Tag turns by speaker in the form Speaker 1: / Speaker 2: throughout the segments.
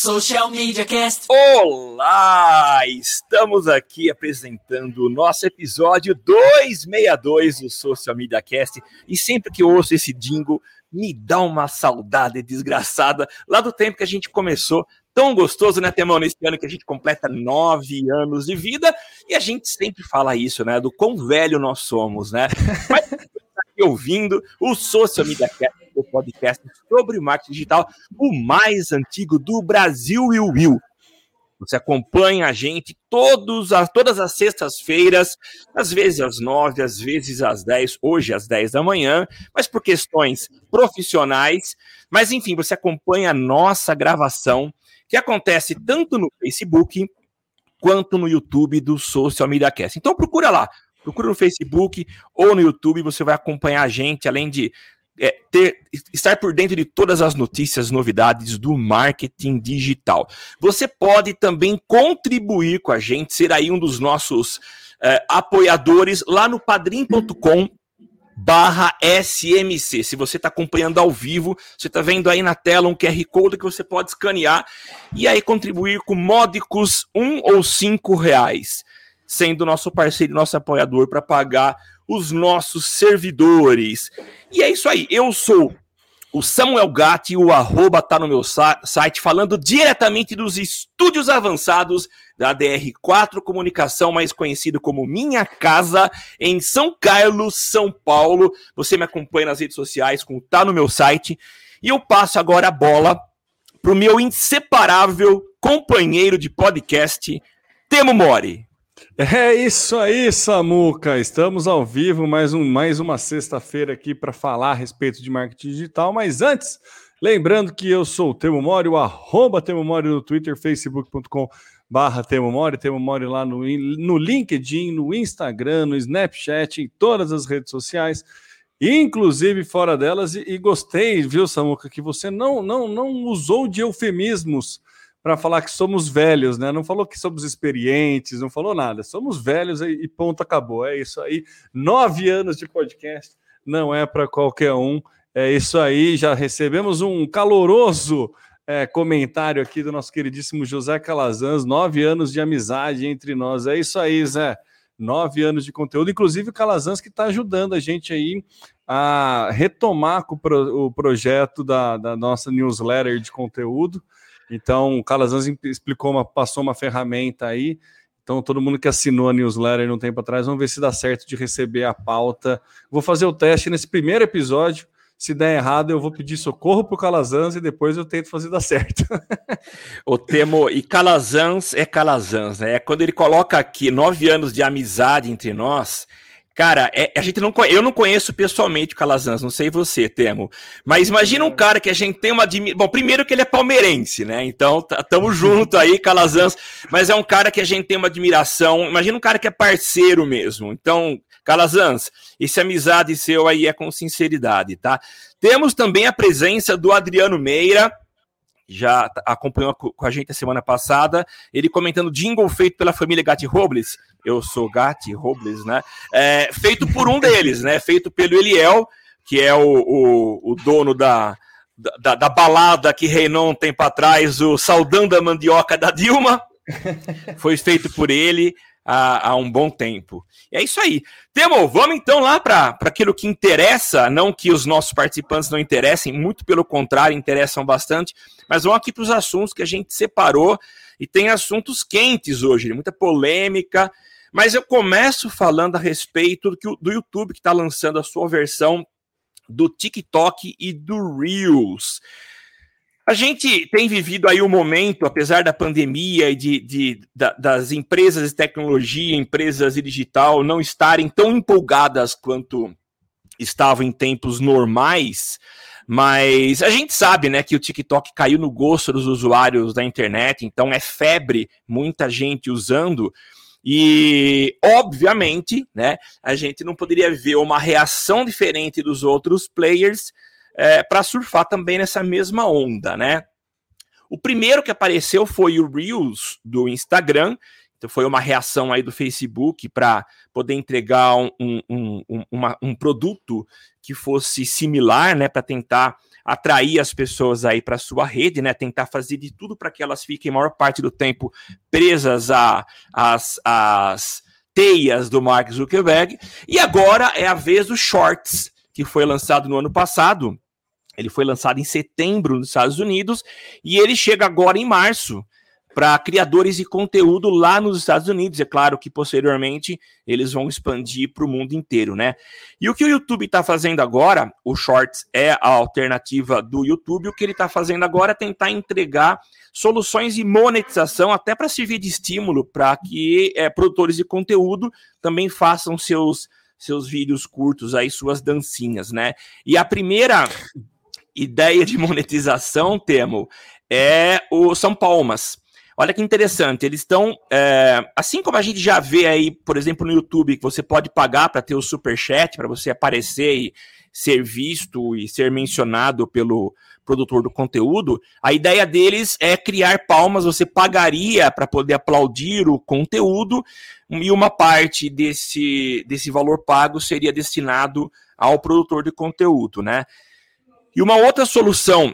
Speaker 1: Social Media Cast.
Speaker 2: Olá! Estamos aqui apresentando o nosso episódio 262 do Social Media Cast. E sempre que ouço esse jingle, me dá uma saudade desgraçada lá do tempo que a gente começou. Tão gostoso, né, Temão? Nesse ano que a gente completa nove anos de vida. E a gente sempre fala isso, né? Do quão velho nós somos, né? Mas aqui ouvindo o Social Media Cast, o podcast sobre marketing digital, o mais antigo do Brasil e o Will. Você acompanha a gente todos a, todas as sextas-feiras, às vezes às nove, às vezes às dez, hoje às dez da manhã, mas por questões profissionais. Mas enfim, você acompanha a nossa gravação, que acontece tanto no Facebook quanto no YouTube do Social Media Cast. Então procura lá, procura no Facebook ou no YouTube, você vai acompanhar a gente, além de é, ter, estar por dentro de todas as notícias, novidades do marketing digital. Você pode também contribuir com a gente, ser aí um dos nossos é, apoiadores lá no padrim.com barra SMC. Se você está acompanhando ao vivo, você está vendo aí na tela um QR Code que você pode escanear e aí contribuir com módicos um ou cinco reais, sendo nosso parceiro, nosso apoiador para pagar os nossos servidores. E é isso aí, eu sou o Samuel Gatti, o arroba tá no meu site, falando diretamente dos estúdios avançados da DR4 Comunicação, mais conhecido como Minha Casa, em São Carlos, São Paulo. Você me acompanha nas redes sociais com Tá no meu site. E eu passo agora a bola pro meu inseparável companheiro de podcast, Temo Mori.
Speaker 3: É isso aí, Samuca. Estamos ao vivo mais, um, mais uma sexta-feira aqui para falar a respeito de marketing digital. Mas antes, lembrando que eu sou o Temo Mori, o arroba Temo Mori no Twitter, facebook.com barra Temo Mori, Temo Mori lá no, no LinkedIn, no Instagram, no Snapchat, em todas as redes sociais, inclusive fora delas. E, e gostei, viu, Samuca, que você não, não, não usou de eufemismos para falar que somos velhos, né? Não falou que somos experientes, não falou nada. Somos velhos e ponto, acabou. É isso aí. Nove anos de podcast não é para qualquer um. É isso aí. Já recebemos um caloroso é, comentário aqui do nosso queridíssimo José Calazans. Nove anos de amizade entre nós. É isso aí, Zé. Nove anos de conteúdo. Inclusive o Calazans que está ajudando a gente aí a retomar o projeto da, da nossa newsletter de conteúdo. Então, o Calazans explicou, uma, passou uma ferramenta aí. Então, todo mundo que assinou a newsletter um tempo atrás, vamos ver se dá certo de receber a pauta. Vou fazer o teste nesse primeiro episódio. Se der errado, eu vou pedir socorro para o Calazans e depois eu tento fazer dar certo.
Speaker 2: o Temo, e Calazans é Calazans, né? É quando ele coloca aqui nove anos de amizade entre nós, Cara, é, a gente não eu não conheço pessoalmente o Calazans, não sei você, Temo. Mas imagina um cara que a gente tem uma admiração. Bom, primeiro que ele é palmeirense, né? Então, tamo junto aí, Calazans. Mas é um cara que a gente tem uma admiração. Imagina um cara que é parceiro mesmo. Então, Calazans, esse amizade seu aí é com sinceridade, tá? Temos também a presença do Adriano Meira, já acompanhou com a gente a semana passada, ele comentando jingle feito pela família Gatti Robles, eu sou Gatti Robles, né? É, feito por um deles, né? Feito pelo Eliel, que é o, o, o dono da, da, da, balada que reinou um tempo atrás, o Saudão da Mandioca da Dilma. Foi feito por ele há, há um bom tempo. E é isso aí. Temo, vamos então lá para aquilo que interessa, não que os nossos participantes não interessem, muito pelo contrário, interessam bastante, mas vamos aqui para os assuntos que a gente separou e tem assuntos quentes hoje, muita polêmica. Mas eu começo falando a respeito do, do YouTube que está lançando a sua versão do TikTok e do Reels. A gente tem vivido aí um momento, apesar da pandemia e de, de da, das empresas de tecnologia, empresas de digital não estarem tão empolgadas quanto estavam em tempos normais, mas a gente sabe, né, que o TikTok caiu no gosto dos usuários da internet, então é febre, muita gente usando. E, obviamente, né, a gente não poderia ver uma reação diferente dos outros players é, para surfar também nessa mesma onda, né? O primeiro que apareceu foi o Reels do Instagram, Então foi uma reação aí do Facebook para poder entregar um, um, um, uma, um produto que fosse similar, né, para tentar atrair as pessoas aí para sua rede, né, tentar fazer de tudo para que elas fiquem a maior parte do tempo presas a, as, as teias do Mark Zuckerberg. E agora é a vez do Shorts, que foi lançado no ano passado. Ele foi lançado em setembro nos Estados Unidos e ele chega agora em março para criadores de conteúdo lá nos Estados Unidos. É claro que posteriormente eles vão expandir para o mundo inteiro, né? E o que o YouTube está fazendo agora, o Shorts é a alternativa do YouTube. O que ele está fazendo agora é tentar entregar soluções de monetização, até para servir de estímulo para que é, produtores de conteúdo também façam seus, seus vídeos curtos aí, suas dancinhas, né? E a primeira ideia de monetização, Temo, é o São Palmas. Olha que interessante, eles estão. É, assim como a gente já vê aí, por exemplo, no YouTube, que você pode pagar para ter o super chat, para você aparecer e ser visto e ser mencionado pelo produtor do conteúdo, a ideia deles é criar palmas, você pagaria para poder aplaudir o conteúdo, e uma parte desse, desse valor pago seria destinado ao produtor de conteúdo, né? E uma outra solução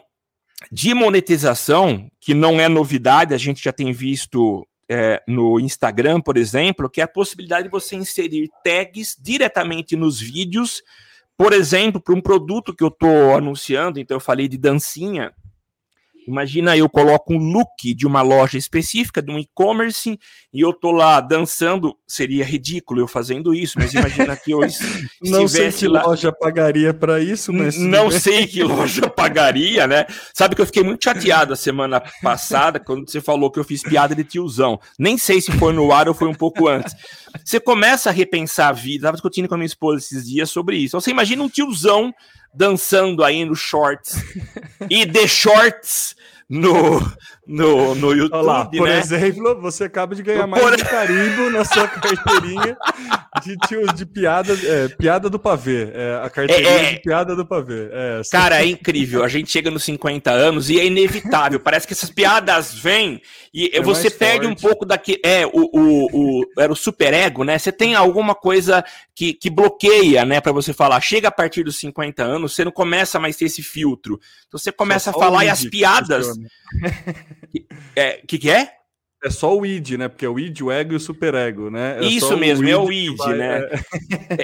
Speaker 2: de monetização, que não é novidade, a gente já tem visto é, no Instagram, por exemplo, que é a possibilidade de você inserir tags diretamente nos vídeos, por exemplo, para um produto que eu estou anunciando, então eu falei de dancinha, Imagina eu coloco um look de uma loja específica, de um e-commerce, e eu tô lá dançando. Seria ridículo eu fazendo isso, mas imagina que eu
Speaker 3: Não sei que lá... loja pagaria para isso, mas.
Speaker 2: Não sei que loja pagaria, né? Sabe que eu fiquei muito chateado a semana passada quando você falou que eu fiz piada de tiozão. Nem sei se foi no ar ou foi um pouco antes. Você começa a repensar a vida. Estava discutindo com a minha esposa esses dias sobre isso. Você imagina um tiozão dançando aí no shorts. E de shorts no, no, no YouTube. Olá,
Speaker 3: por né? exemplo, você acaba de ganhar mais por... um carimbo na sua carteirinha de, de, de piada, é, piada do pavê. É, a carteirinha é, é... de piada do pavê.
Speaker 2: É, Cara, é incrível. A gente chega nos 50 anos e é inevitável. Parece que essas piadas vêm e é você perde forte. um pouco daquele. É, o, o, o, era o superego, né? Você tem alguma coisa que, que bloqueia, né, para você falar. Chega a partir dos 50 anos, você não começa mais a ter esse filtro. Então você começa Só a falar e as piadas. O é, que, que é?
Speaker 3: É só o id, né? Porque é o id, o ego e o superego, né?
Speaker 2: É Isso mesmo, o é o id, vai, né?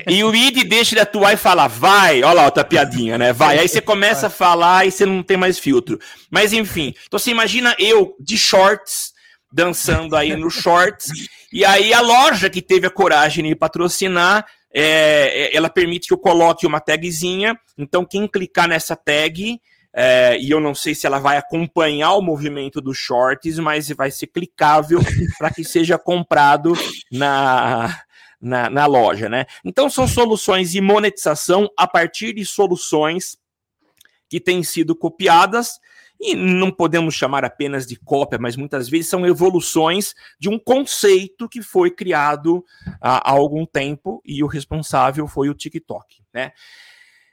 Speaker 2: É... E o id deixa de atuar e fala, vai, olha lá outra piadinha, né? Vai. Aí você começa a falar e você não tem mais filtro. Mas enfim, então você imagina eu de shorts, dançando aí no shorts, e aí a loja que teve a coragem de patrocinar é, ela permite que eu coloque uma tagzinha. Então, quem clicar nessa tag é, e eu não sei se ela vai acompanhar o movimento dos shorts, mas vai ser clicável para que seja comprado na, na, na, loja, né? Então são soluções de monetização a partir de soluções que têm sido copiadas e não podemos chamar apenas de cópia, mas muitas vezes são evoluções de um conceito que foi criado há, há algum tempo e o responsável foi o TikTok, né?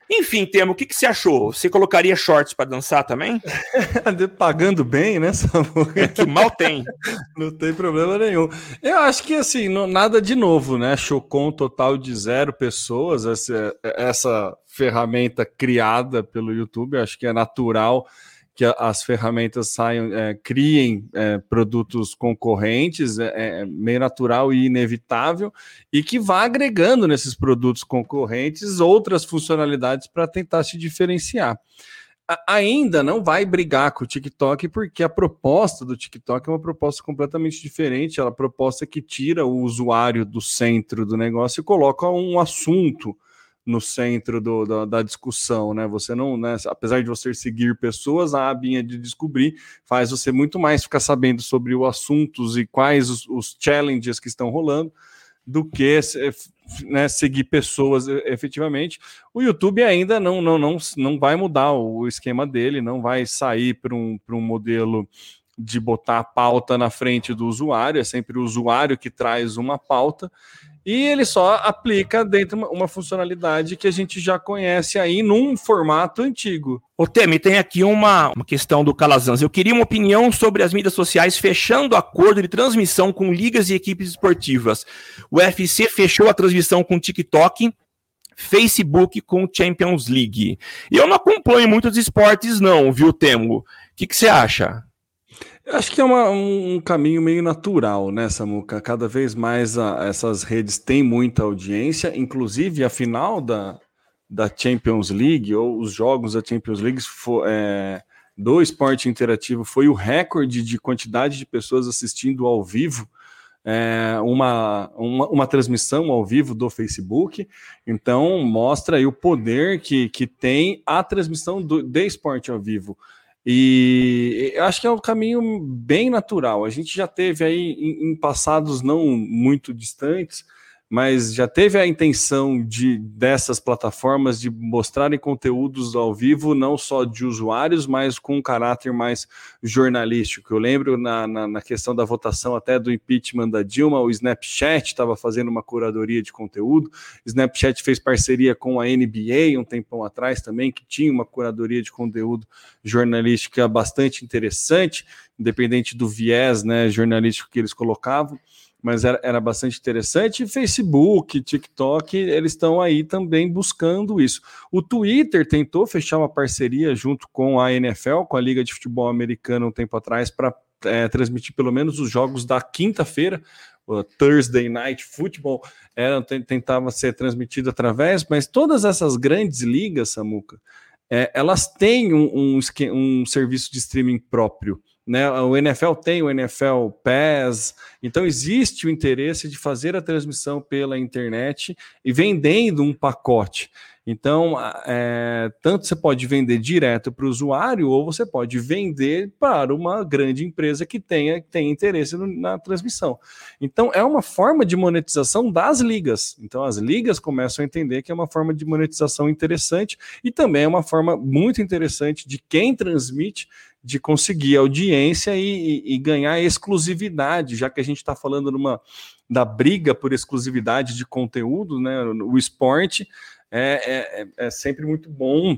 Speaker 2: Enfim, Temo, o que, que você achou? Você colocaria shorts para dançar também?
Speaker 3: Pagando bem, né?
Speaker 2: É que mal tem.
Speaker 3: não tem problema nenhum. Eu acho que, assim, não, nada de novo, né? Chocou um total de zero pessoas essa, essa ferramenta criada pelo YouTube. Acho que é natural que as ferramentas saiam, é, criem é, produtos concorrentes, é, é, meio natural e inevitável, e que vá agregando nesses produtos concorrentes outras funcionalidades para tentar se diferenciar. A, ainda não vai brigar com o TikTok, porque a proposta do TikTok é uma proposta completamente diferente, ela é a proposta que tira o usuário do centro do negócio e coloca um assunto no centro do, da, da, discussão, né? Você não, né, apesar de você seguir pessoas, a abinha de descobrir faz você muito mais ficar sabendo sobre os assuntos e quais os, os challenges que estão rolando do que né, seguir pessoas efetivamente. O YouTube ainda não, não, não, não vai mudar o esquema dele, não vai sair para um, um modelo de botar a pauta na frente do usuário, é sempre o usuário que traz uma pauta e ele só aplica dentro uma, uma funcionalidade que a gente já conhece aí num formato antigo.
Speaker 2: O Temi, tem aqui uma, uma questão do Calazans. Eu queria uma opinião sobre as mídias sociais fechando acordo de transmissão com ligas e equipes esportivas. O UFC fechou a transmissão com TikTok, Facebook com Champions League. Eu não acompanho muitos esportes, não, viu, Temo? O que você acha?
Speaker 3: Acho que é uma, um caminho meio natural, né, Samuca? Cada vez mais a, essas redes têm muita audiência, inclusive a final da, da Champions League, ou os jogos da Champions League for, é, do esporte interativo foi o recorde de quantidade de pessoas assistindo ao vivo. É, uma, uma, uma, transmissão ao vivo do Facebook, então mostra aí o poder que, que tem a transmissão do, de esporte ao vivo. E eu acho que é um caminho bem natural. A gente já teve aí em, em passados não muito distantes mas já teve a intenção de dessas plataformas de mostrarem conteúdos ao vivo, não só de usuários, mas com um caráter mais jornalístico. Eu lembro na, na, na questão da votação até do impeachment da Dilma, o Snapchat estava fazendo uma curadoria de conteúdo. Snapchat fez parceria com a NBA um tempão atrás também, que tinha uma curadoria de conteúdo jornalística bastante interessante, independente do viés né, jornalístico que eles colocavam mas era, era bastante interessante. Facebook, TikTok, eles estão aí também buscando isso. O Twitter tentou fechar uma parceria junto com a NFL, com a Liga de Futebol Americana, um tempo atrás, para é, transmitir pelo menos os jogos da quinta-feira. Thursday Night Football era, tentava ser transmitido através, mas todas essas grandes ligas, Samuca, é, elas têm um, um, um serviço de streaming próprio. Né? O NFL tem o NFL Pass, então existe o interesse de fazer a transmissão pela internet e vendendo um pacote. Então, é, tanto você pode vender direto para o usuário, ou você pode vender para uma grande empresa que tenha, tem interesse no, na transmissão. Então, é uma forma de monetização das ligas. Então, as ligas começam a entender que é uma forma de monetização interessante e também é uma forma muito interessante de quem transmite de conseguir audiência e, e, ganhar exclusividade, já que a gente está falando numa, da briga por exclusividade de conteúdo, né? O esporte é, é, é sempre muito bom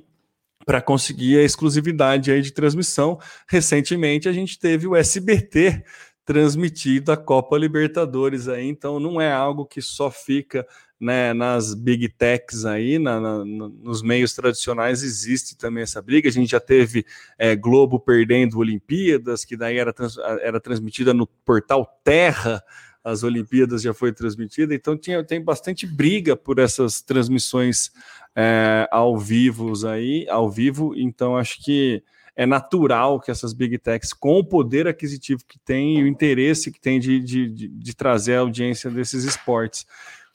Speaker 3: para conseguir a exclusividade aí de transmissão. Recentemente a gente teve o SBT transmitido a Copa Libertadores aí, então não é algo que só fica né, nas big techs aí, na, na, nos meios tradicionais existe também essa briga. A gente já teve é, Globo perdendo Olimpíadas, que daí era, trans, era transmitida no portal Terra. As Olimpíadas já foi transmitida, então tinha, tem bastante briga por essas transmissões é, ao vivo aí, ao vivo, então acho que é natural que essas big techs, com o poder aquisitivo que tem e o interesse que tem de, de, de, de trazer a audiência desses esportes.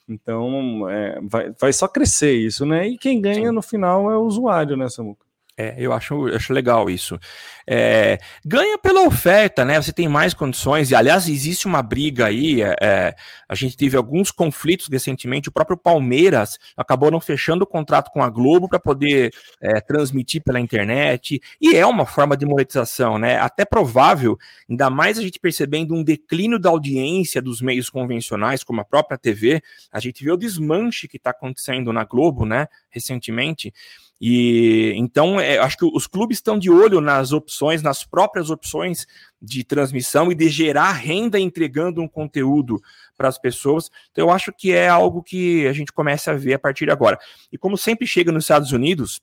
Speaker 3: Então, é, vai, vai só crescer isso, né? E quem ganha Sim. no final é o usuário, né, Samuca?
Speaker 2: É, eu acho, eu acho legal isso. É, ganha pela oferta, né? Você tem mais condições, e aliás, existe uma briga aí. É, é, a gente teve alguns conflitos recentemente. O próprio Palmeiras acabou não fechando o contrato com a Globo para poder é, transmitir pela internet, e é uma forma de monetização, né? Até provável, ainda mais a gente percebendo um declínio da audiência dos meios convencionais, como a própria TV. A gente vê o desmanche que está acontecendo na Globo, né? Recentemente. E então é, acho que os clubes estão de olho nas opções, nas próprias opções de transmissão e de gerar renda entregando um conteúdo para as pessoas. Então eu acho que é algo que a gente começa a ver a partir de agora. E como sempre chega nos Estados Unidos,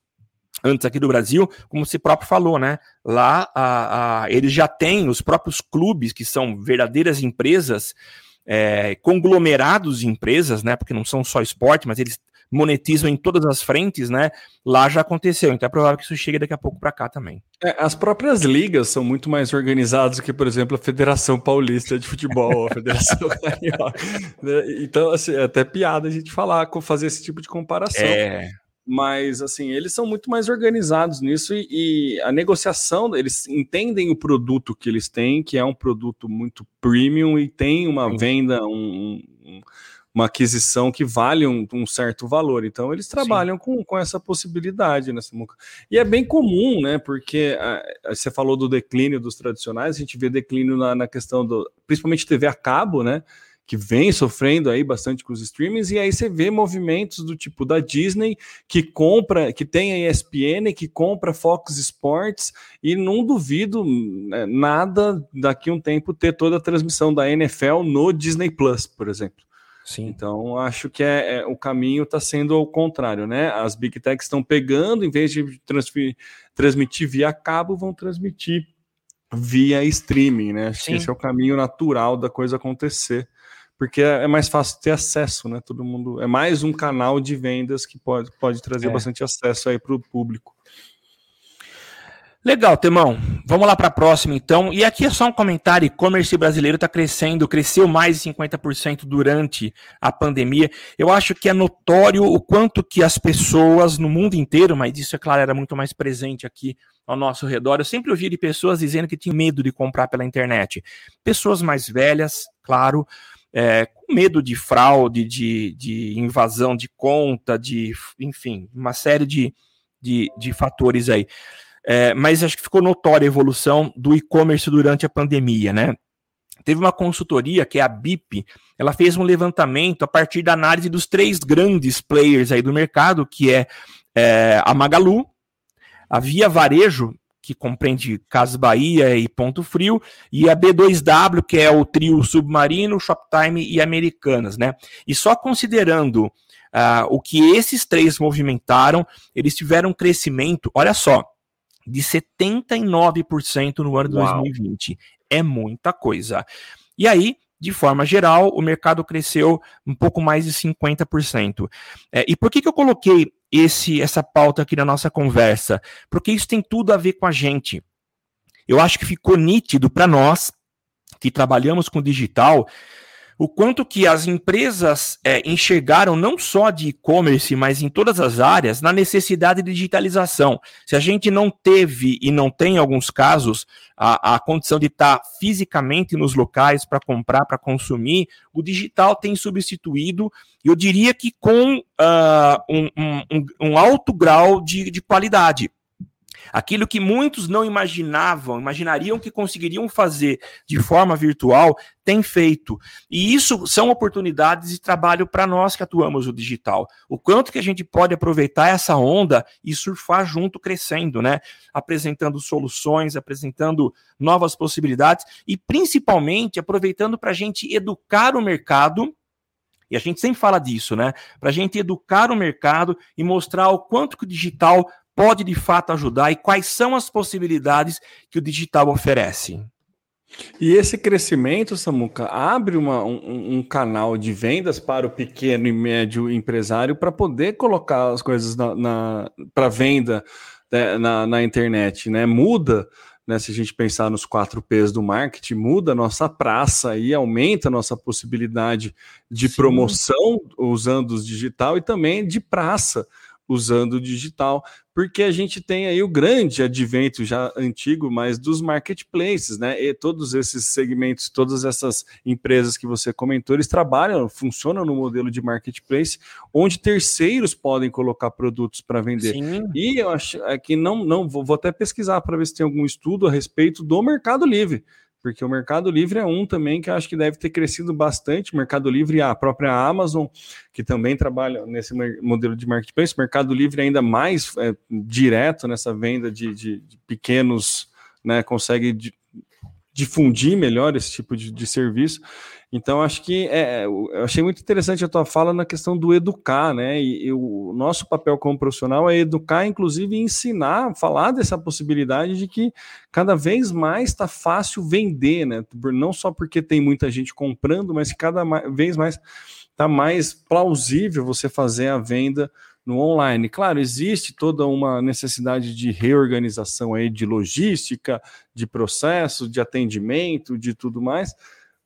Speaker 2: antes aqui do Brasil, como você próprio falou, né? Lá a, a, eles já têm os próprios clubes que são verdadeiras empresas. É, conglomerados de empresas, né? Porque não são só esporte, mas eles monetizam em todas as frentes, né? Lá já aconteceu, então é provável que isso chegue daqui a pouco para cá também.
Speaker 3: É, as próprias ligas são muito mais organizadas que, por exemplo, a Federação Paulista de Futebol, a Federação Carioca. Né? Então, assim, é até piada a gente falar, fazer esse tipo de comparação. É. Mas, assim, eles são muito mais organizados nisso e, e, a negociação, eles entendem o produto que eles têm, que é um produto muito premium e tem uma Sim. venda, um, um uma aquisição que vale um, um certo valor. Então, eles trabalham com, com essa possibilidade nessa né, E é bem comum, né? Porque a, a, você falou do declínio dos tradicionais, a gente vê declínio na, na questão do. Principalmente TV a cabo, né? que vem sofrendo aí bastante com os streamings, e aí você vê movimentos do tipo da Disney, que compra, que tem a ESPN, que compra Fox Sports, e não duvido né, nada daqui a um tempo ter toda a transmissão da NFL no Disney Plus, por exemplo. Sim. Então, acho que é, é o caminho está sendo o contrário, né? As Big Techs estão pegando, em vez de transmitir via cabo, vão transmitir via streaming, né? Acho Sim. que esse é o caminho natural da coisa acontecer, porque é, é, mais fácil ter acesso, né? Todo mundo é mais um canal de vendas que pode, pode trazer é. bastante acesso aí para o público.
Speaker 2: Legal, Temão. Vamos lá para a próxima, então. E aqui é só um comentário: e-commerce brasileiro está crescendo, cresceu mais de 50% durante a pandemia. Eu acho que é notório o quanto que as pessoas no mundo inteiro, mas isso, é claro, era muito mais presente aqui ao nosso redor. Eu sempre ouvi de pessoas dizendo que tinham medo de comprar pela internet. Pessoas mais velhas, claro, é, com medo de fraude, de, de invasão de conta, de, enfim, uma série de, de, de fatores aí. É, mas acho que ficou notória a evolução do e-commerce durante a pandemia, né? Teve uma consultoria, que é a BIP, ela fez um levantamento a partir da análise dos três grandes players aí do mercado, que é, é a Magalu, a Via Varejo, que compreende Casas Bahia e Ponto Frio, e a B2W, que é o trio Submarino, Shoptime e Americanas, né? E só considerando uh, o que esses três movimentaram, eles tiveram um crescimento, olha só, de 79% no ano de 2020. É muita coisa. E aí, de forma geral, o mercado cresceu um pouco mais de 50%. É, e por que, que eu coloquei esse, essa pauta aqui na nossa conversa? Porque isso tem tudo a ver com a gente. Eu acho que ficou nítido para nós que trabalhamos com digital o quanto que as empresas é, enxergaram não só de e-commerce, mas em todas as áreas, na necessidade de digitalização. Se a gente não teve e não tem, em alguns casos, a, a condição de estar fisicamente nos locais para comprar, para consumir, o digital tem substituído, eu diria que com uh, um, um, um alto grau de, de qualidade. Aquilo que muitos não imaginavam, imaginariam que conseguiriam fazer de forma virtual, tem feito. E isso são oportunidades de trabalho para nós que atuamos no digital. O quanto que a gente pode aproveitar essa onda e surfar junto crescendo, né? Apresentando soluções, apresentando novas possibilidades e principalmente aproveitando para a gente educar o mercado e a gente sempre fala disso, né? Para a gente educar o mercado e mostrar o quanto que o digital pode de fato ajudar e quais são as possibilidades que o digital oferece.
Speaker 3: E esse crescimento, Samuca, abre uma, um, um, canal de vendas para o pequeno e médio empresário para poder colocar as coisas na, na para venda né, na, na, internet, né? Muda, né? Se a gente pensar nos quatro P's do marketing, muda a nossa praça e aumenta a nossa possibilidade de Sim. promoção usando os digital e também de praça usando o digital, porque a gente tem aí o grande advento já antigo, mas dos marketplaces, né? E todos esses segmentos, todas essas empresas que você comentou, eles trabalham, funcionam no modelo de marketplace, onde terceiros podem colocar produtos para vender. Sim. E eu acho que não, não vou, vou até pesquisar para ver se tem algum estudo a respeito do Mercado Livre porque o Mercado Livre é um também que acho que deve ter crescido bastante. Mercado Livre e a própria Amazon, que também trabalha nesse modelo de marketplace. Mercado Livre ainda mais é, direto nessa venda de, de, de pequenos, né, consegue difundir melhor esse tipo de, de serviço. Então, acho que é, eu achei muito interessante a tua fala na questão do educar, né? E, e, o nosso papel como profissional é educar, inclusive ensinar, falar dessa possibilidade de que cada vez mais está fácil vender, né? Não só porque tem muita gente comprando, mas cada vez mais está mais plausível você fazer a venda no online. Claro, existe toda uma necessidade de reorganização aí de logística, de processo, de atendimento, de tudo mais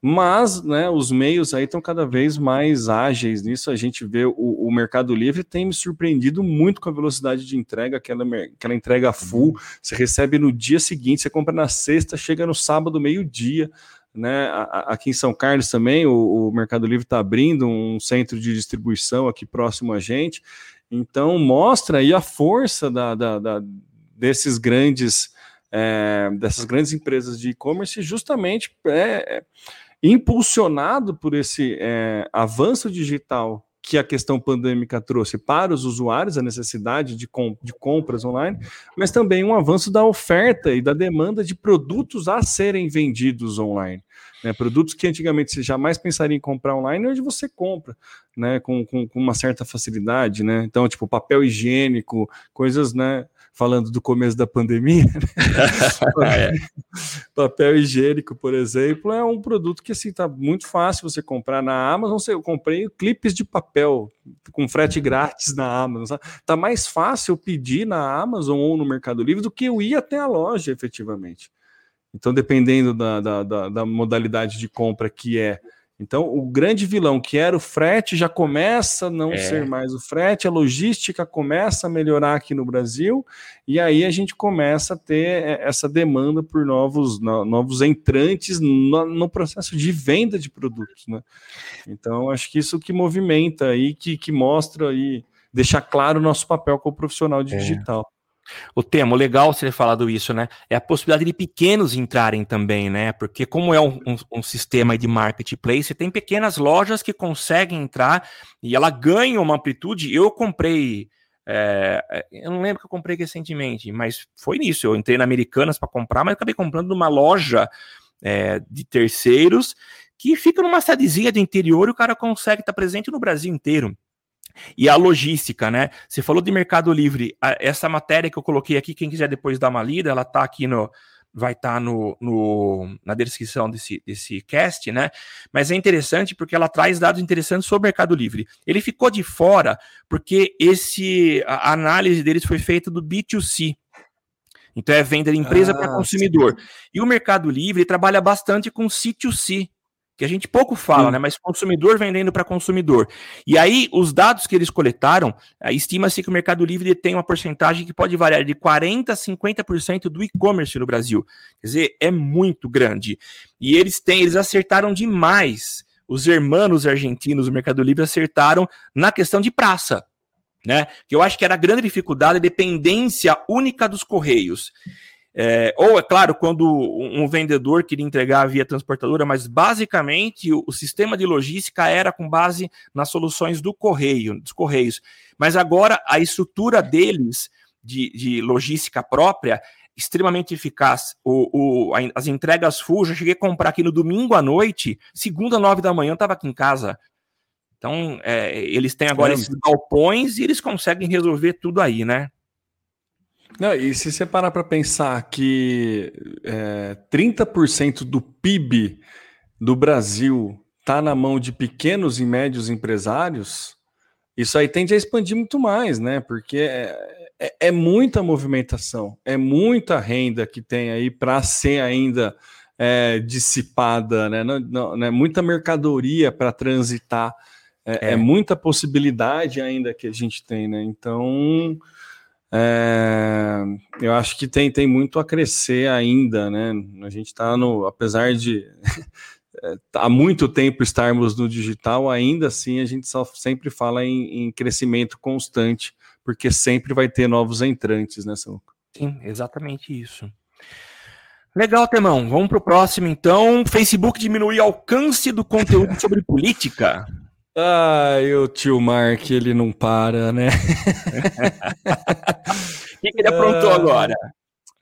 Speaker 3: mas né, os meios aí estão cada vez mais ágeis nisso. A gente vê o, o, Mercado Livre tem me surpreendido muito com a velocidade de entrega, aquela, aquela entrega full. Uhum. Você recebe no dia seguinte, você compra na sexta, chega no sábado, meio-dia. Né? Aqui em São Carlos também, o, o Mercado Livre está abrindo um centro de distribuição aqui próximo a gente. Então, mostra aí a força da, da, da desses grandes. É, dessas grandes empresas de e-commerce, justamente é, impulsionado por esse é, avanço digital que a questão pandêmica trouxe para os usuários, a necessidade de, de compras online, mas também um avanço da oferta e da demanda de produtos a serem vendidos online. Né, produtos que antigamente você jamais pensaria em comprar online, hoje você compra, né, com, com, com uma certa facilidade, né? Então, tipo, papel higiênico, coisas, né, falando do começo da pandemia, né? é. papel higiênico, por exemplo, é um produto que assim tá muito fácil você comprar na Amazon. Eu comprei clipes de papel com frete grátis na Amazon. Sabe? Tá mais fácil pedir na Amazon ou no Mercado Livre do que eu ir até a loja, efetivamente. Então, dependendo da, da, da, da modalidade de compra que é então, o grande vilão, que era o frete, já começa a não é. ser mais o frete, a logística começa a melhorar aqui no Brasil, e aí a gente começa a ter é, essa demanda por novos, novos entrantes no, no processo de venda de produtos. Né? Então, acho que isso que movimenta aí, que, que mostra aí, deixa claro o nosso papel como profissional de é. digital.
Speaker 2: O Temo, legal você ter falado isso, né? É a possibilidade de pequenos entrarem também, né? Porque como é um, um, um, sistema de marketplace, tem pequenas lojas que conseguem entrar e ela ganha uma amplitude. Eu comprei, é eu não lembro que eu comprei recentemente, mas foi nisso. Eu entrei na Americanas para comprar, mas acabei comprando numa loja é, de terceiros que fica numa cidadezinha do interior e o cara consegue estar presente no Brasil inteiro. E a logística, né? Você falou de Mercado Livre. Essa matéria que eu coloquei aqui, quem quiser depois dar uma lida, ela tá aqui no. Vai estar tá no, no, na descrição desse, desse cast, né? Mas é interessante porque ela traz dados interessantes sobre o Mercado Livre. Ele ficou de fora porque esse a análise deles foi feita do B2C, então é venda de empresa ah, para consumidor. Sim. E o Mercado Livre trabalha bastante com C2C, que a gente pouco fala, né? Mas consumidor vendendo para consumidor. E aí, os dados que eles coletaram, eh, estima-se que o Mercado Livre tem uma porcentagem que pode variar de 40% a 50% do e-commerce no Brasil. Quer dizer, é muito grande. E eles têm, eles acertaram demais. Os hermanos argentinos do Mercado Livre acertaram na questão de praça. Né? Que eu acho que era a grande dificuldade, a dependência única dos correios. É, ou, é claro, quando um vendedor queria entregar via transportadora, mas basicamente o, o, sistema de logística era com base nas soluções do correio, dos correios. Mas agora a estrutura deles de, de logística própria extremamente eficaz. O, o, as entregas full, já cheguei a comprar aqui no domingo à noite, segunda, nove da manhã, estava aqui em casa. Então, é, eles têm agora é. esses galpões e eles conseguem resolver tudo aí, né?
Speaker 3: Não, e se você parar para pensar que é, 30% do PIB do Brasil está na mão de pequenos e médios empresários, isso aí tende a expandir muito mais, né? Porque é, é, é muita movimentação, é muita renda que tem aí para ser ainda é, dissipada, né? Não, não, né? Muita mercadoria para transitar, é, é, é, muita possibilidade ainda que a gente tem, né? Então é, eu acho que tem, tem muito a crescer ainda, né? A gente está no, apesar de há muito tempo estarmos no digital, ainda assim a gente só sempre fala em, em crescimento constante, porque sempre vai ter novos entrantes, né, Samuca?
Speaker 2: Sim, exatamente isso. Legal, Temão. Vamos para o próximo, então. Facebook diminui alcance do conteúdo sobre política.
Speaker 3: Ah, o tio Mark, ele não para, né?
Speaker 2: O que, que ele aprontou ah, agora?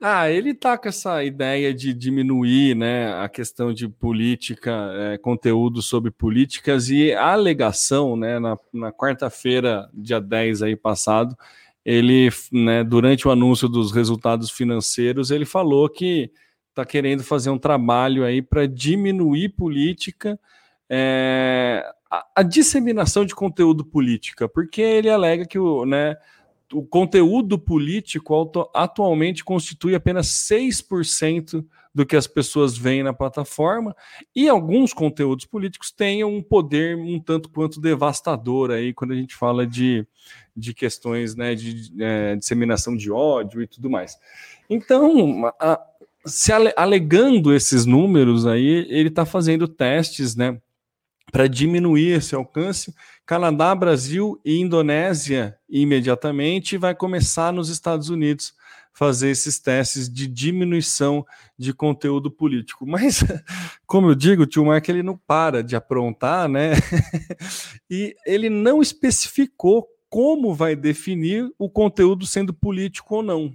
Speaker 3: Ah, ele tá com essa ideia de diminuir né, a questão de política, é, conteúdo sobre políticas e a alegação, né, na, na quarta-feira, dia 10 aí passado, ele, né, durante o anúncio dos resultados financeiros, ele falou que está querendo fazer um trabalho aí para diminuir política, é, a, disseminação de conteúdo política, porque ele alega que o, né, o conteúdo político atualmente constitui apenas 6% do que as pessoas veem na plataforma, e alguns conteúdos políticos têm um poder um tanto quanto devastador aí quando a gente fala de, de questões né, de é, disseminação de ódio e tudo mais. Então, a, se alegando esses números aí, ele está fazendo testes, né? Para diminuir esse alcance. Canadá, Brasil e Indonésia imediatamente vai começar nos Estados Unidos fazer esses testes de diminuição de conteúdo político. Mas, como eu digo, o tio Mark ele não para de aprontar, né? e ele não especificou como vai definir o conteúdo sendo político ou não.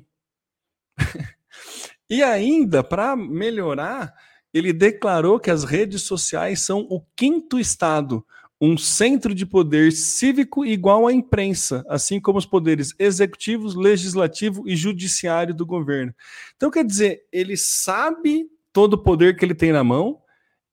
Speaker 3: e ainda, para melhorar, ele declarou que as redes sociais são o quinto estado, um centro de poder cívico igual à imprensa, assim como os poderes executivos, legislativo e judiciário do governo. Então, quer dizer, ele sabe todo o poder que ele tem na mão,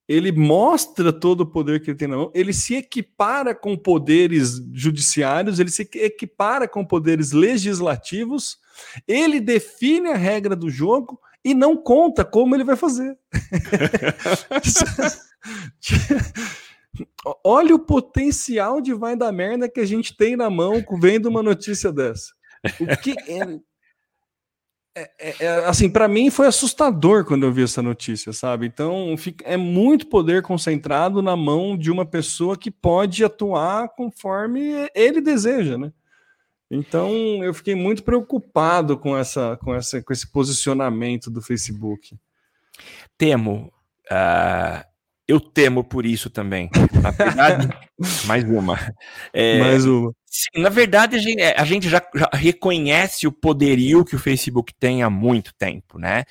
Speaker 3: ele mostra todo o poder que ele tem na mão, ele se equipara com poderes judiciários, ele se equipara com poderes legislativos, ele define a regra do jogo e não conta como ele vai fazer. Olha o potencial de vai da merda que a gente tem na mão vendo uma notícia dessa. O que é, é, é, é, assim, para mim foi assustador quando eu vi essa notícia, sabe? Então, fica, é muito poder concentrado na mão de uma pessoa que pode atuar conforme ele deseja, né? Então, eu fiquei muito preocupado com essa, com essa, com esse posicionamento do Facebook.
Speaker 2: Temo, uh, eu temo por isso também. Na verdade, mais uma.
Speaker 3: É, mais uma.
Speaker 2: Na verdade, a gente, a gente já, já, reconhece o poderio que o Facebook tem há muito tempo, né?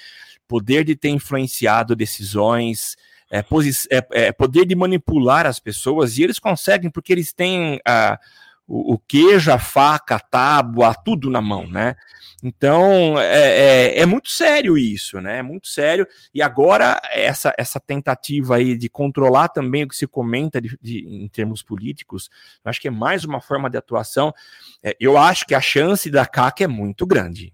Speaker 2: Poder de ter influenciado decisões, é, é, é, poder de manipular as pessoas, e eles conseguem porque eles têm a. Uh, o, o queijo, a faca, a tábua, tudo na mão, né? Então é, é, é, muito sério isso, né? É muito sério. E agora essa, essa tentativa aí de controlar também o que se comenta de, de, em termos políticos, acho que é mais uma forma de atuação. É, eu acho que a chance da CAC é muito grande.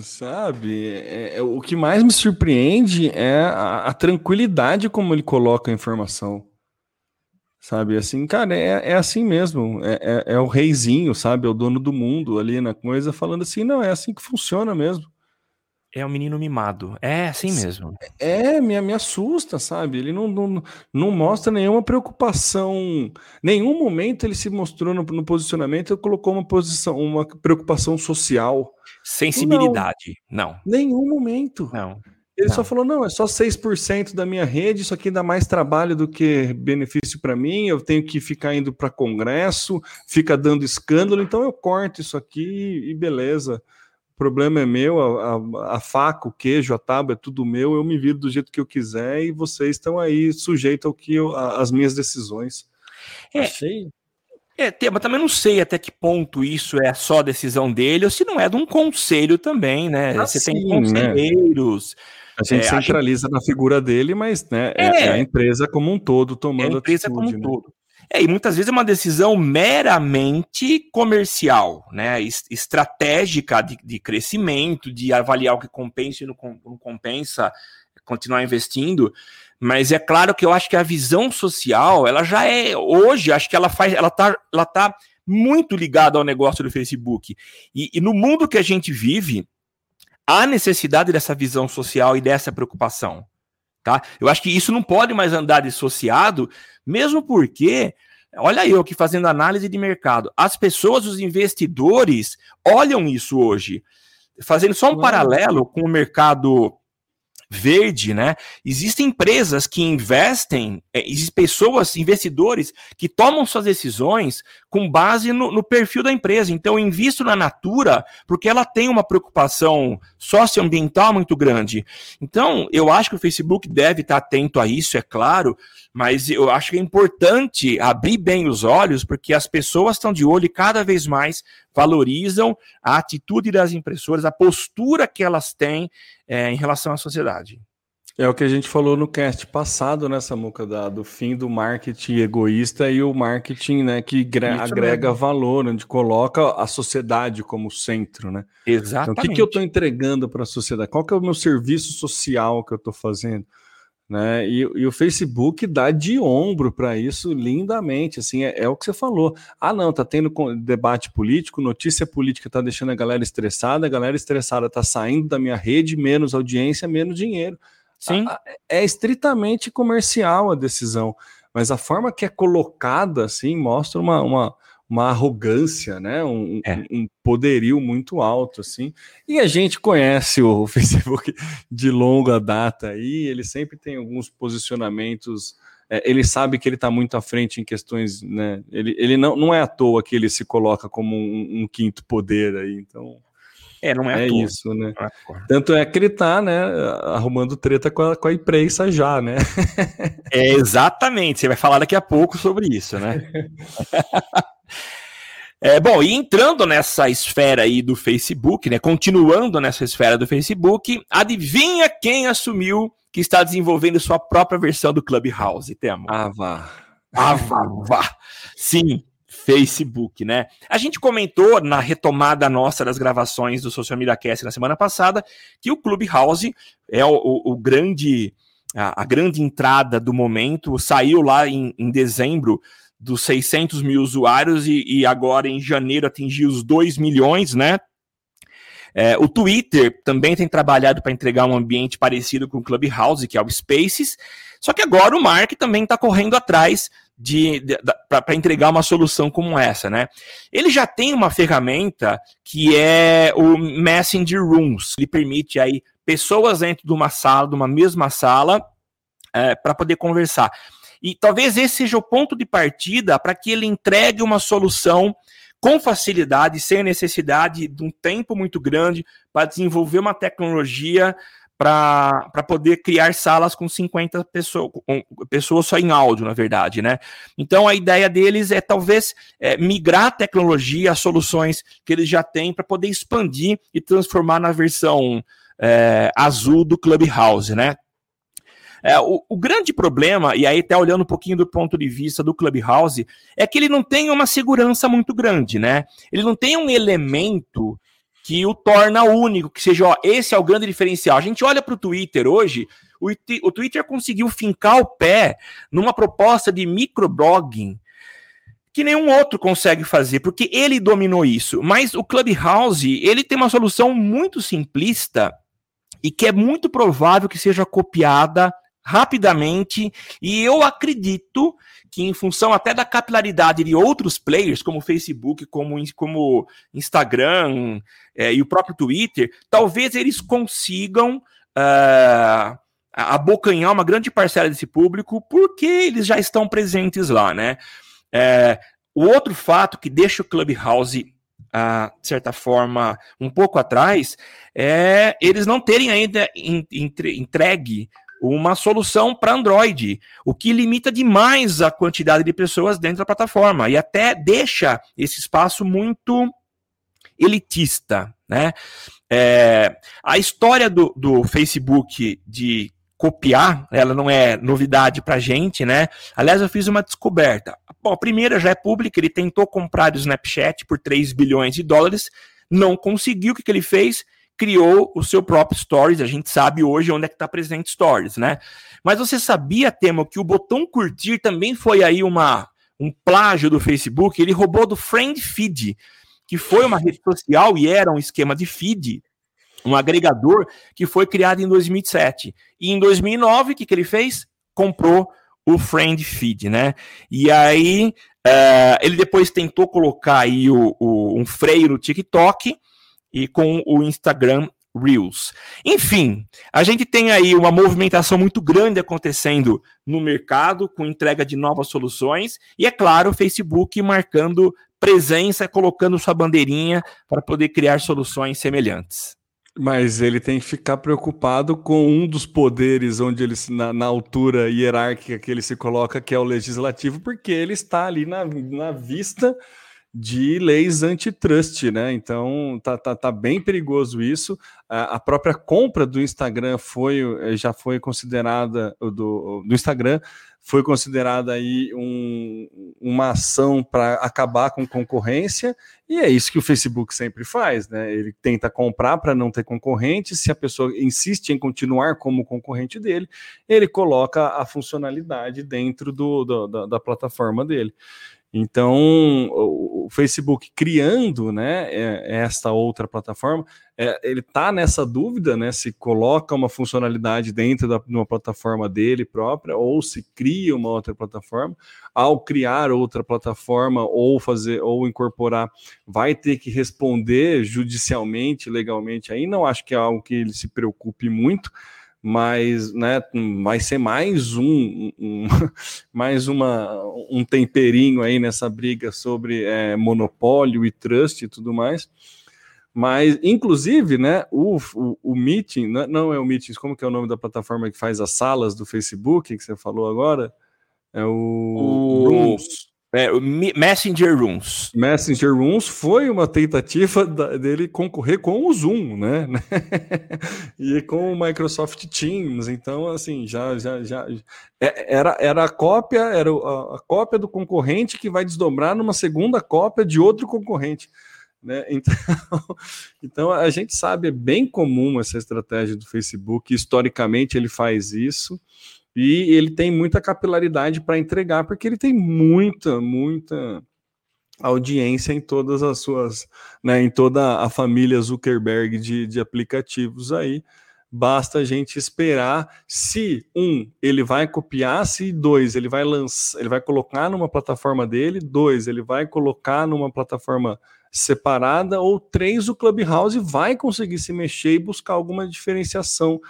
Speaker 3: Sabe, é, é, o que mais me surpreende é a, a tranquilidade como ele coloca a informação. Sabe, assim, cara, é, é assim mesmo. É, é, é, o reizinho, sabe? É o dono do mundo ali na coisa, falando assim, não, é assim que funciona mesmo.
Speaker 2: É o um menino mimado. É assim mesmo.
Speaker 3: É, me, me assusta, sabe? Ele não, não, não mostra nenhuma preocupação. Nenhum momento ele se mostrou no, no posicionamento, ele colocou uma posição, uma preocupação social.
Speaker 2: Sensibilidade. Não. não.
Speaker 3: Nenhum momento.
Speaker 2: Não.
Speaker 3: Ele não. só falou: não, é só 6% da minha rede, isso aqui dá mais trabalho do que benefício para mim, eu tenho que ficar indo para congresso, fica dando escândalo, então eu corto isso aqui e beleza. O problema é meu, a, a, a faca, o queijo, a tábua é tudo meu, eu me viro do jeito que eu quiser e vocês estão aí sujeitos ao que eu, a, as minhas decisões.
Speaker 2: É, Achei. É, tema, também não sei até que ponto isso é só decisão dele ou se não é de um conselho também, né?
Speaker 3: Você tem né? conselheiros. Né? A gente é, centraliza a gente... na figura dele, mas né, é, é, a empresa como um todo tomando é a
Speaker 2: empresa atitude, como um né? todo. É, e muitas vezes é uma decisão meramente comercial, né, estratégica de, de crescimento, de avaliar o que compensa e não, não compensa continuar investindo. Mas é claro que eu acho que a visão social, ela já é hoje, acho que ela faz, ela tá, ela tá muito ligada ao negócio do Facebook. E, e no mundo que a gente vive, há necessidade dessa visão social e dessa preocupação. Tá? Eu acho que isso não pode mais andar dissociado, mesmo porque, olha eu aqui fazendo análise de mercado, as pessoas, os investidores, olham isso hoje. Fazendo só um paralelo com o mercado verde, né? Existem empresas que investem, é, existem pessoas, investidores, que tomam suas decisões com base no, no, perfil da empresa. Então, eu invisto na Natura porque ela tem uma preocupação socioambiental muito grande. Então, eu acho que o Facebook deve estar atento a isso, é claro, mas eu acho que é importante abrir bem os olhos, porque as pessoas estão de olho e cada vez mais valorizam a atitude das impressoras, a postura que elas têm é, em relação à sociedade.
Speaker 3: É o que a gente falou no cast passado, né, Samuca, da, do fim do marketing egoísta e o marketing né, que agrega mesmo. valor, onde coloca a sociedade como centro, né?
Speaker 2: Exatamente.
Speaker 3: Então, o que, que eu estou entregando para a sociedade? Qual que é o meu serviço social que eu estou fazendo? Né? E, e, o Facebook dá de ombro para isso lindamente, assim, é, é, o que você falou. Ah, não, tá tendo debate político, notícia política tá deixando a galera estressada, a galera estressada tá saindo da minha rede, menos audiência, menos dinheiro.
Speaker 2: Sim.
Speaker 3: A, é estritamente comercial a decisão, mas a forma que é colocada, assim, mostra uma, uma uma arrogância, né? Um, é. um, poderio muito alto, assim. E a gente conhece o Facebook de longa data aí, ele sempre tem alguns posicionamentos. É, ele sabe que ele está muito à frente em questões, né? Ele, ele não, não é à toa que ele se coloca como um, um quinto poder aí, então.
Speaker 2: É, não é,
Speaker 3: é isso, né? É Tanto é que ele tá, né, arrumando treta com a, com a imprensa já, né?
Speaker 2: é, exatamente, você vai falar daqui a pouco sobre isso, né? É, bom, e entrando nessa esfera aí do Facebook, né, continuando nessa esfera do Facebook, adivinha quem assumiu que está desenvolvendo sua própria versão do Clubhouse, Temo?
Speaker 3: Vá.
Speaker 2: Ah, vá. Sim, Facebook, né? A gente comentou na retomada nossa das gravações do Social Media Cast na semana passada que o Clubhouse é o, o, o grande a, a, grande entrada do momento, saiu lá em, em dezembro dos 600 mil usuários e, e agora em janeiro atingiu os 2 milhões, né? É, o Twitter também tem trabalhado para entregar um ambiente parecido com o Clubhouse, que é o Spaces, só que agora o Mark também está correndo atrás de, de para entregar uma solução como essa, né? Ele já tem uma ferramenta que é o Messenger Rooms, ele permite aí pessoas dentro de uma sala, de uma mesma sala, é, para poder conversar. E talvez esse seja o ponto de partida para que ele entregue uma solução com facilidade, sem necessidade de um tempo muito grande para desenvolver uma tecnologia para poder criar salas com 50 pessoas, pessoas só em áudio, na verdade, né? Então a ideia deles é talvez é, migrar a tecnologia, as soluções que eles já têm para poder expandir e transformar na versão é, azul do Clubhouse, né? É, o, o, grande problema, e aí até olhando um pouquinho do ponto de vista do Clubhouse, é que ele não tem uma segurança muito grande, né? Ele não tem um elemento que o torna único, que seja, ó, esse é o grande diferencial. A gente olha para o Twitter hoje, o, o Twitter conseguiu fincar o pé numa proposta de microblogging que nenhum outro consegue fazer, porque ele dominou isso. Mas o Clubhouse, ele tem uma solução muito simplista e que é muito provável que seja copiada rapidamente, e eu acredito que em função até da capilaridade de outros players, como Facebook, como, como Instagram é, e o próprio Twitter, talvez eles consigam uh, abocanhar uma grande parcela desse público, porque eles já estão presentes lá, né? É, o outro fato que deixa o Clubhouse, uh, de certa forma, um pouco atrás, é eles não terem ainda entregue uma solução para Android, o que limita demais a quantidade de pessoas dentro da plataforma e até deixa esse espaço muito elitista, né? É, a história do, do Facebook de copiar, ela não é novidade para gente, né? Aliás, eu fiz uma descoberta. Bom, a primeira já é pública, ele tentou comprar o Snapchat por 3 bilhões de dólares, não conseguiu, o que, que ele fez? Criou o seu próprio Stories. A gente sabe hoje onde é que está presente Stories, né? Mas você sabia, Temo, que o botão curtir também foi aí uma, um plágio do Facebook? Ele roubou do Friend Feed, que foi uma rede social e era um esquema de feed, um agregador que foi criado em 2007. E em 2009, o que, que ele fez? Comprou o Friend Feed, né? E aí, uh, ele depois tentou colocar aí o, o, um freio no TikTok, e com o Instagram Reels. Enfim, a gente tem aí uma movimentação muito grande acontecendo no mercado, com entrega de novas soluções, e é claro, o Facebook marcando presença, colocando sua bandeirinha para poder criar soluções semelhantes.
Speaker 3: Mas ele tem que ficar preocupado com um dos poderes onde ele na, na, altura hierárquica que ele se coloca, que é o legislativo, porque ele está ali na, na vista de leis antitrust, né? Então tá, tá, tá bem perigoso isso. A, a, própria compra do Instagram foi eh, já foi considerada do, do Instagram foi considerada aí um, uma ação para acabar com concorrência e é isso que o Facebook sempre faz, né? Ele tenta comprar para não ter concorrente. Se a pessoa insiste em continuar como concorrente dele, ele coloca a funcionalidade dentro do, do da, da plataforma dele. Então, o, Facebook criando né, é, esta outra plataforma, é, ele está nessa dúvida, né, se coloca uma funcionalidade dentro da, de uma plataforma dele própria ou se cria uma outra plataforma. Ao criar outra plataforma ou fazer ou incorporar, vai ter que responder judicialmente, legalmente. Aí não acho que é algo que ele se preocupe muito mas né, vai ser mais um, um, mais uma, um temperinho aí nessa briga sobre é, monopólio e trust e tudo mais. Mas, inclusive, né, o, o, o Meeting, não, não é o Meetings, como que é o nome da plataforma que faz as salas do Facebook, que você falou agora? É o,
Speaker 2: o Rooms. É, Messenger Rooms.
Speaker 3: Messenger Rooms foi uma tentativa da, dele concorrer com o Zoom, né? e com o Microsoft Teams. Então, assim, já, já, já é, era, era a cópia, era a, a, cópia do concorrente que vai desdobrar numa segunda cópia de outro concorrente. Né? Então, então a gente sabe, é bem comum essa estratégia do Facebook. Historicamente, ele faz isso. E ele tem muita capilaridade para entregar, porque ele tem muita, muita audiência em todas as suas, né, em toda a família Zuckerberg de, de aplicativos aí. Basta a gente esperar se um ele vai copiar, se dois ele vai lançar, ele vai colocar numa plataforma dele, dois ele vai colocar numa plataforma separada, ou três o Clubhouse vai conseguir se mexer e buscar alguma diferenciação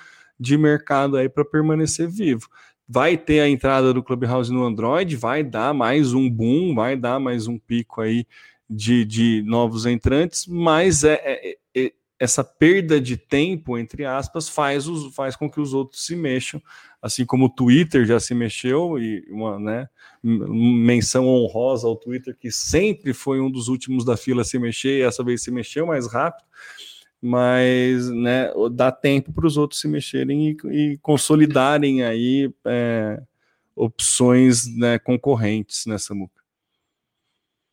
Speaker 3: de mercado aí para permanecer vivo. Vai ter a entrada do Clubhouse no Android, vai dar mais um boom, vai dar mais um pico aí de, de novos entrantes, mas é, é, é essa perda de tempo, entre aspas, faz, os, faz com que os outros se mexam, assim como o Twitter já se mexeu, e uma né, menção honrosa ao Twitter, que sempre foi um dos últimos da fila a se mexer, e essa vez se mexeu mais rápido mas né, dá tempo para os outros se mexerem e, e consolidarem aí é, opções né, concorrentes nessa muca.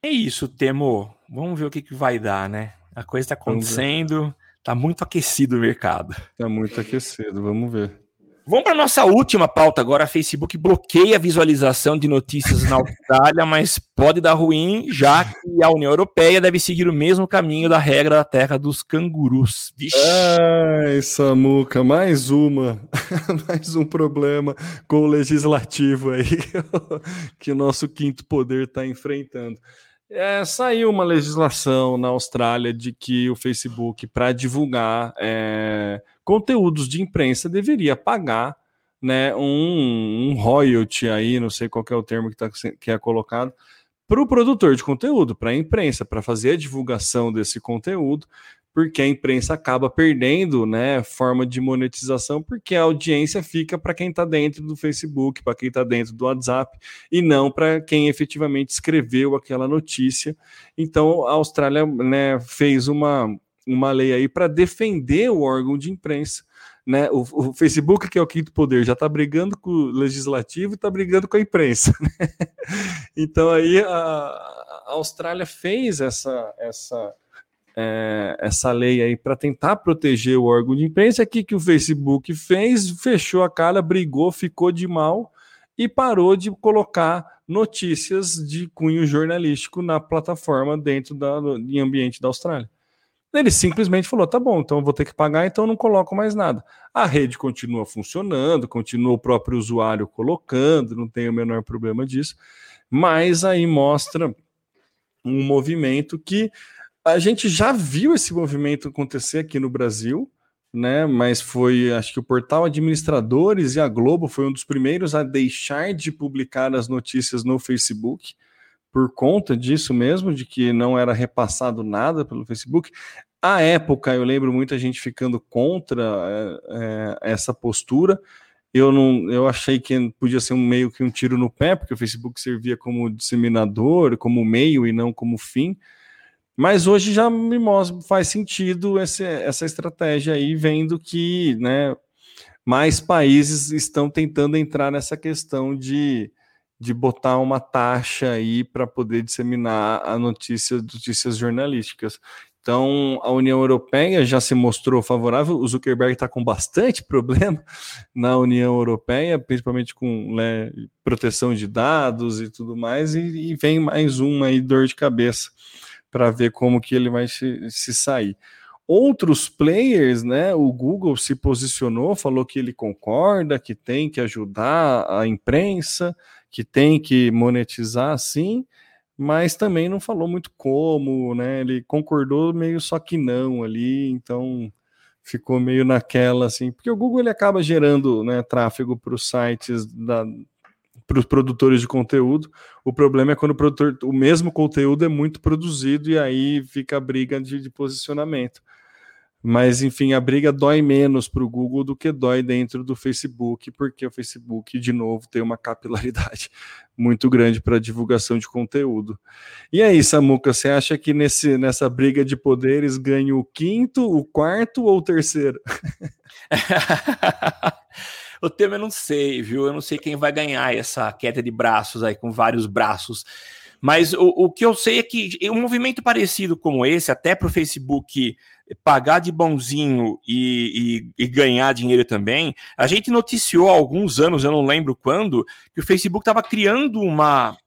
Speaker 2: É isso, Temo. Vamos ver o que, que vai dar, né? A coisa está acontecendo, está muito aquecido o mercado.
Speaker 3: Está muito aquecido, vamos ver.
Speaker 2: Vamos para nossa última pauta agora. A Facebook bloqueia a visualização de notícias na Austrália, mas pode dar ruim, já que a União Europeia deve seguir o mesmo caminho da regra da terra dos cangurus.
Speaker 3: Vixe. Ai, Samuca, mais uma, mais um problema com o legislativo aí que o nosso quinto poder está enfrentando. É, saiu uma legislação na Austrália de que o Facebook, para divulgar é, conteúdos de imprensa, deveria pagar né, um, um royalty aí, não sei qual é o termo que, tá, que é colocado, para o produtor de conteúdo, para a imprensa, para fazer a divulgação desse conteúdo porque a imprensa acaba perdendo né, forma de monetização, porque a audiência fica para quem está dentro do Facebook, para quem está dentro do WhatsApp, e não para quem efetivamente escreveu aquela notícia. Então, a Austrália né, fez uma, uma lei aí para defender o órgão de imprensa. Né? O, o, Facebook, que é o quinto poder, já está brigando com o legislativo e está brigando com a imprensa. Né? Então aí a, a Austrália fez essa, essa é, essa lei aí para tentar proteger o órgão de imprensa. O que, o Facebook fez? Fechou a cara, brigou, ficou de mal e parou de colocar notícias de cunho jornalístico na plataforma dentro da, do ambiente da Austrália. Ele simplesmente falou: tá bom, então eu vou ter que pagar, então não coloco mais nada. A rede continua funcionando, continua o próprio usuário colocando, não tem o menor problema disso, mas aí mostra um movimento que a gente já viu esse movimento acontecer aqui no Brasil, né? Mas foi, acho que o portal Administradores e a Globo foi um dos primeiros a deixar de publicar as notícias no Facebook por conta disso mesmo, de que não era repassado nada pelo Facebook. À época, eu lembro muita gente ficando contra é, essa postura. Eu não, eu achei que podia ser um meio que um tiro no pé, porque o Facebook servia como disseminador, como meio e não como fim. Mas hoje já me mostra, faz sentido esse, essa estratégia aí, vendo que né, mais países estão tentando entrar nessa questão de, de botar uma taxa aí para poder disseminar a notícia, notícias jornalísticas. Então, a União Europeia já se mostrou favorável. O Zuckerberg está com bastante problema na União Europeia, principalmente com né, proteção de dados e tudo mais, e, e vem mais uma aí dor de cabeça para ver como que ele vai se, se sair. Outros players, né? O Google se posicionou, falou que ele concorda, que tem que ajudar a imprensa, que tem que monetizar, sim, mas também não falou muito como, né? Ele concordou meio só que não ali, então ficou meio naquela assim, porque o Google ele acaba gerando né, tráfego para os sites da, para os produtores de conteúdo. O problema é quando o produtor, o mesmo conteúdo é muito produzido e aí fica a briga de, de posicionamento. Mas, enfim, a briga dói menos para o Google do que dói dentro do Facebook, porque o Facebook, de novo, tem uma capilaridade muito grande para divulgação de conteúdo. E aí, Samuca, você acha que nesse, nessa briga de poderes ganha o quinto, o quarto ou o terceiro?
Speaker 2: o tema eu não sei, viu? Eu não sei quem vai ganhar essa queda de braços aí, com vários braços. Mas o, o que eu sei é que um movimento parecido como esse, até para o Facebook pagar de bonzinho e, e, e, ganhar dinheiro também, a gente noticiou há alguns anos, eu não lembro quando, que o Facebook estava criando uma,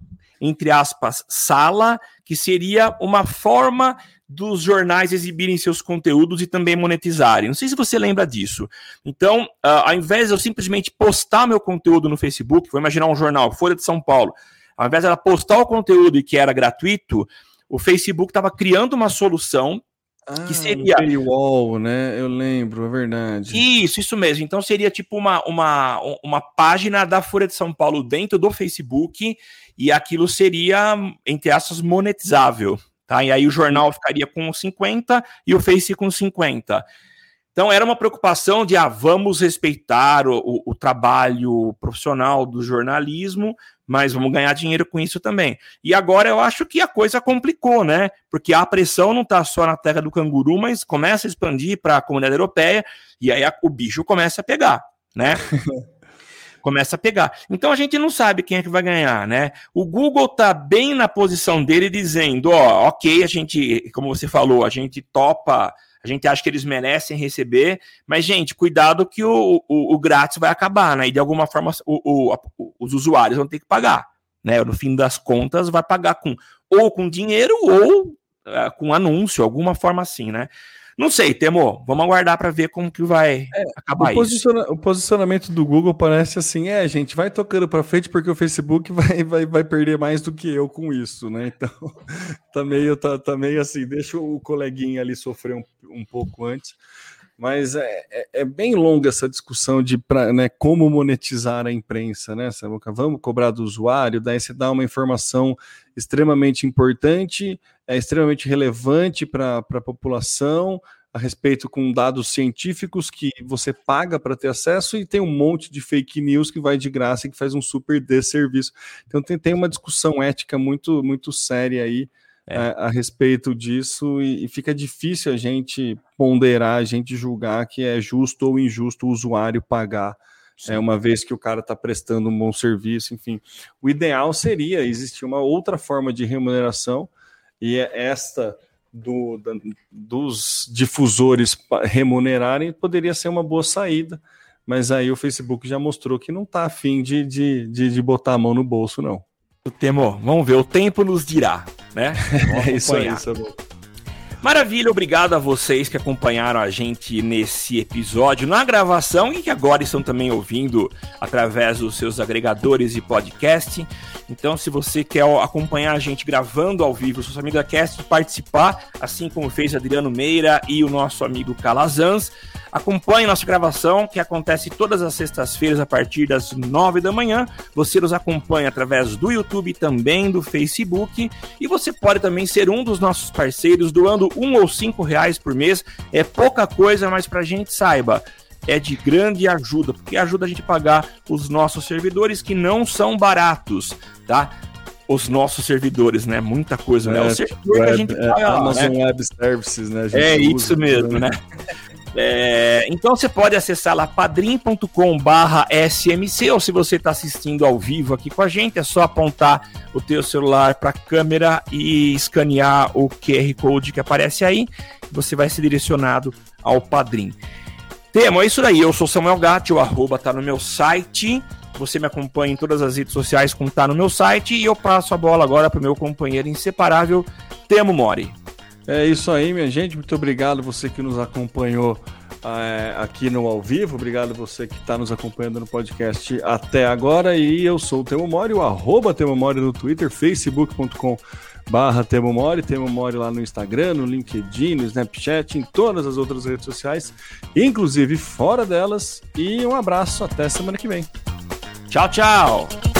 Speaker 2: entre aspas, sala que seria uma forma dos jornais exibirem seus conteúdos e também monetizarem. Não sei se você lembra disso. Então, uh, ao invés de eu simplesmente postar meu conteúdo no Facebook, vou imaginar um jornal, Folha de São Paulo, ao invés de ela postar o conteúdo e que era gratuito, o Facebook estava criando uma solução
Speaker 3: ah, que seria. Paywall, né? Eu lembro, é verdade.
Speaker 2: Isso, isso mesmo. Então seria tipo uma, uma, uma página da Folha de São Paulo dentro do Facebook e aquilo seria, entre aspas, monetizável. Tá? E aí o jornal ficaria com 50 e o Face com 50. Então era uma preocupação de ah, vamos respeitar o, o, o trabalho profissional do jornalismo, mas vamos ganhar dinheiro com isso também. E agora eu acho que a coisa complicou, né? Porque a pressão não está só na terra do canguru, mas começa a expandir para a comunidade europeia e aí a, o bicho começa a pegar, né? começa a pegar. Então a gente não sabe quem é que vai ganhar, né? O Google tá bem na posição dele dizendo, ó, ok, a gente, como você falou, a gente topa a gente acha que eles merecem receber, mas, gente, cuidado que o, o, o grátis vai acabar, né? E de alguma forma o, o, os usuários vão ter que pagar, né? No fim das contas, vai pagar com ou com dinheiro ou uh, com anúncio, alguma forma assim, né? Não sei, Temo, vamos aguardar para ver como que vai é, acabar
Speaker 3: o posiciona isso. O posicionamento do Google parece assim, é, gente, vai tocando para frente porque o Facebook vai, vai, vai perder mais do que eu com isso, né? Então, tá meio, tá, tá meio assim, deixa o coleguinha ali sofrer um, um pouco antes. Mas é, é, é, bem longa essa discussão de pra, né, como monetizar a imprensa, né? Vamos cobrar do usuário, daí você dá uma informação extremamente importante, é extremamente relevante para a população, a respeito com dados científicos que você paga para ter acesso e tem um monte de fake news que vai de graça e que faz um super desserviço. Então tem, tem uma discussão ética muito, muito séria aí é. a, a, respeito disso e, e, fica difícil a gente ponderar, a gente julgar que é justo ou injusto o usuário pagar. É uma vez que o cara está prestando um bom serviço, enfim. O ideal seria existir uma outra forma de remuneração, e é esta do, da, dos difusores remunerarem poderia ser uma boa saída, mas aí o Facebook já mostrou que não está afim de, de, de, de botar a mão no bolso, não.
Speaker 2: Temo, vamos ver, o tempo nos dirá, né?
Speaker 3: é isso aí, Samu.
Speaker 2: Maravilha, obrigado a vocês que acompanharam a gente nesse episódio, na gravação e que agora estão também ouvindo através dos seus agregadores de podcast. Então, se você quer acompanhar a gente gravando ao vivo o Social Media Cast, participar, assim como fez Adriano Meira e o nosso amigo Calazans, Acompanhe nossa gravação, que acontece todas as sextas-feiras a partir das nove da manhã. Você nos acompanha através do YouTube e também do Facebook. E você pode também ser um dos nossos parceiros, doando um ou cinco reais por mês. É pouca coisa, mas para a gente saiba é de grande ajuda, porque ajuda a gente a pagar os nossos servidores que não são baratos, tá? Os nossos servidores, né? Muita coisa, né? O
Speaker 3: servidor web, que a gente é, paga, Amazon né? Web Services, né?
Speaker 2: é isso mesmo, né? É, então você pode acessar lá padrim.com/smc ou se você está assistindo ao vivo aqui com a gente, é só apontar o teu celular para a câmera e escanear o QR Code que aparece aí, você vai ser direcionado ao Padrim. Temo, é isso daí. Eu sou Samuel Gatti, o arroba tá no meu site. Você me acompanha em todas as redes sociais como tá no meu site. E eu passo a bola agora para o meu companheiro inseparável, Temo Mori.
Speaker 3: É isso aí, minha gente. Muito obrigado você que nos acompanhou é, aqui no ao vivo. Obrigado você que está nos acompanhando no podcast até agora. E eu sou o Temo Mori, o arroba Temo Mori no Twitter, facebook.com barra Temo Mori, Temo Mori lá no Instagram, no LinkedIn, no Snapchat, em todas as outras redes sociais, inclusive fora delas. E um abraço, até semana que vem.
Speaker 2: Tchau, tchau!